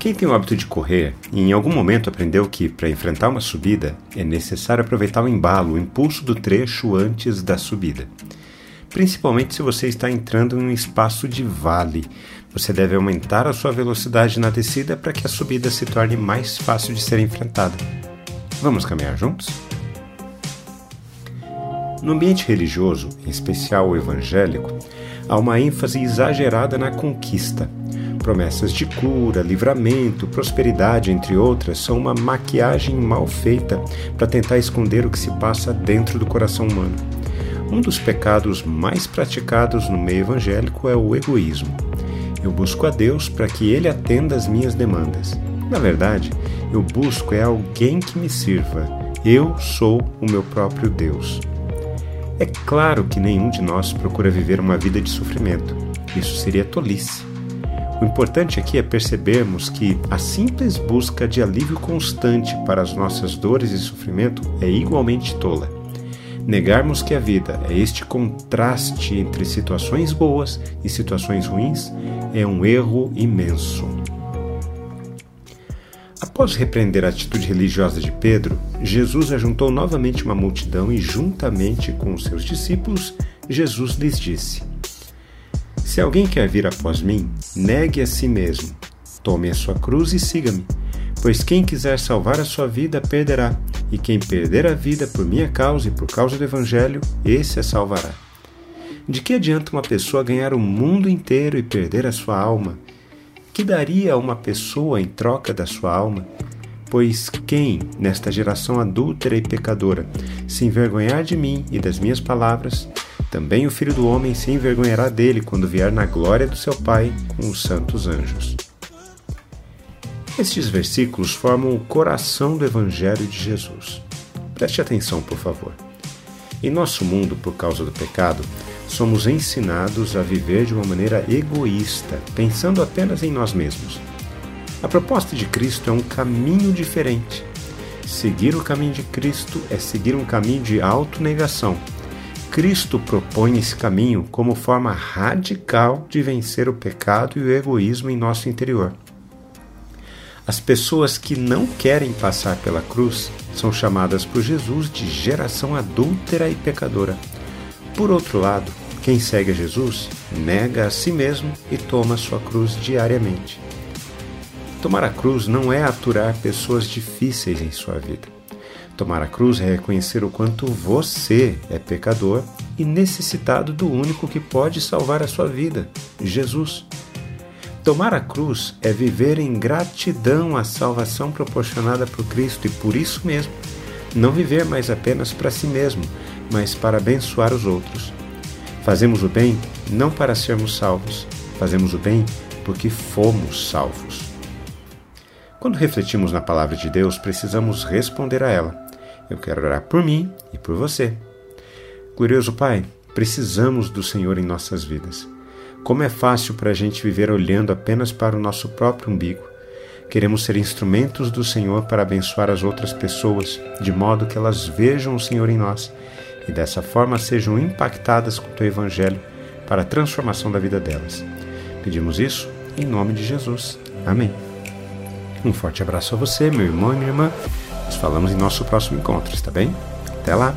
Quem tem o hábito de correr e em algum momento aprendeu que, para enfrentar uma subida, é necessário aproveitar o embalo, o impulso do trecho antes da subida. Principalmente se você está entrando em um espaço de vale, você deve aumentar a sua velocidade na descida para que a subida se torne mais fácil de ser enfrentada. Vamos caminhar juntos? No ambiente religioso, em especial o evangélico, há uma ênfase exagerada na conquista. Promessas de cura, livramento, prosperidade, entre outras, são uma maquiagem mal feita para tentar esconder o que se passa dentro do coração humano. Um dos pecados mais praticados no meio evangélico é o egoísmo. Eu busco a Deus para que Ele atenda às minhas demandas. Na verdade, eu busco é alguém que me sirva. Eu sou o meu próprio Deus. É claro que nenhum de nós procura viver uma vida de sofrimento. Isso seria tolice. O importante aqui é percebermos que a simples busca de alívio constante para as nossas dores e sofrimento é igualmente tola negarmos que a vida é este contraste entre situações boas e situações ruins é um erro imenso. Após repreender a atitude religiosa de Pedro, Jesus ajuntou novamente uma multidão e, juntamente com os seus discípulos, Jesus lhes disse: Se alguém quer vir após mim, negue a si mesmo, tome a sua cruz e siga-me. Pois quem quiser salvar a sua vida perderá, e quem perder a vida por minha causa e por causa do Evangelho, esse a salvará. De que adianta uma pessoa ganhar o mundo inteiro e perder a sua alma? Que daria a uma pessoa em troca da sua alma? Pois quem, nesta geração adúltera e pecadora, se envergonhar de mim e das minhas palavras, também o Filho do Homem se envergonhará dele quando vier na glória do seu Pai com os santos anjos. Estes versículos formam o coração do Evangelho de Jesus. Preste atenção, por favor. Em nosso mundo, por causa do pecado, somos ensinados a viver de uma maneira egoísta, pensando apenas em nós mesmos. A proposta de Cristo é um caminho diferente. Seguir o caminho de Cristo é seguir um caminho de autonegação. Cristo propõe esse caminho como forma radical de vencer o pecado e o egoísmo em nosso interior. As pessoas que não querem passar pela cruz são chamadas por Jesus de geração adúltera e pecadora. Por outro lado, quem segue a Jesus nega a si mesmo e toma sua cruz diariamente. Tomar a cruz não é aturar pessoas difíceis em sua vida. Tomar a cruz é reconhecer o quanto você é pecador e necessitado do único que pode salvar a sua vida, Jesus. Tomar a cruz é viver em gratidão à salvação proporcionada por Cristo e por isso mesmo, não viver mais apenas para si mesmo, mas para abençoar os outros. Fazemos o bem não para sermos salvos, fazemos o bem porque fomos salvos. Quando refletimos na palavra de Deus, precisamos responder a ela. Eu quero orar por mim e por você. Glorioso Pai, precisamos do Senhor em nossas vidas. Como é fácil para a gente viver olhando apenas para o nosso próprio umbigo. Queremos ser instrumentos do Senhor para abençoar as outras pessoas, de modo que elas vejam o Senhor em nós e dessa forma sejam impactadas com o teu Evangelho para a transformação da vida delas. Pedimos isso em nome de Jesus. Amém. Um forte abraço a você, meu irmão e minha irmã. Nos falamos em nosso próximo encontro, está bem? Até lá!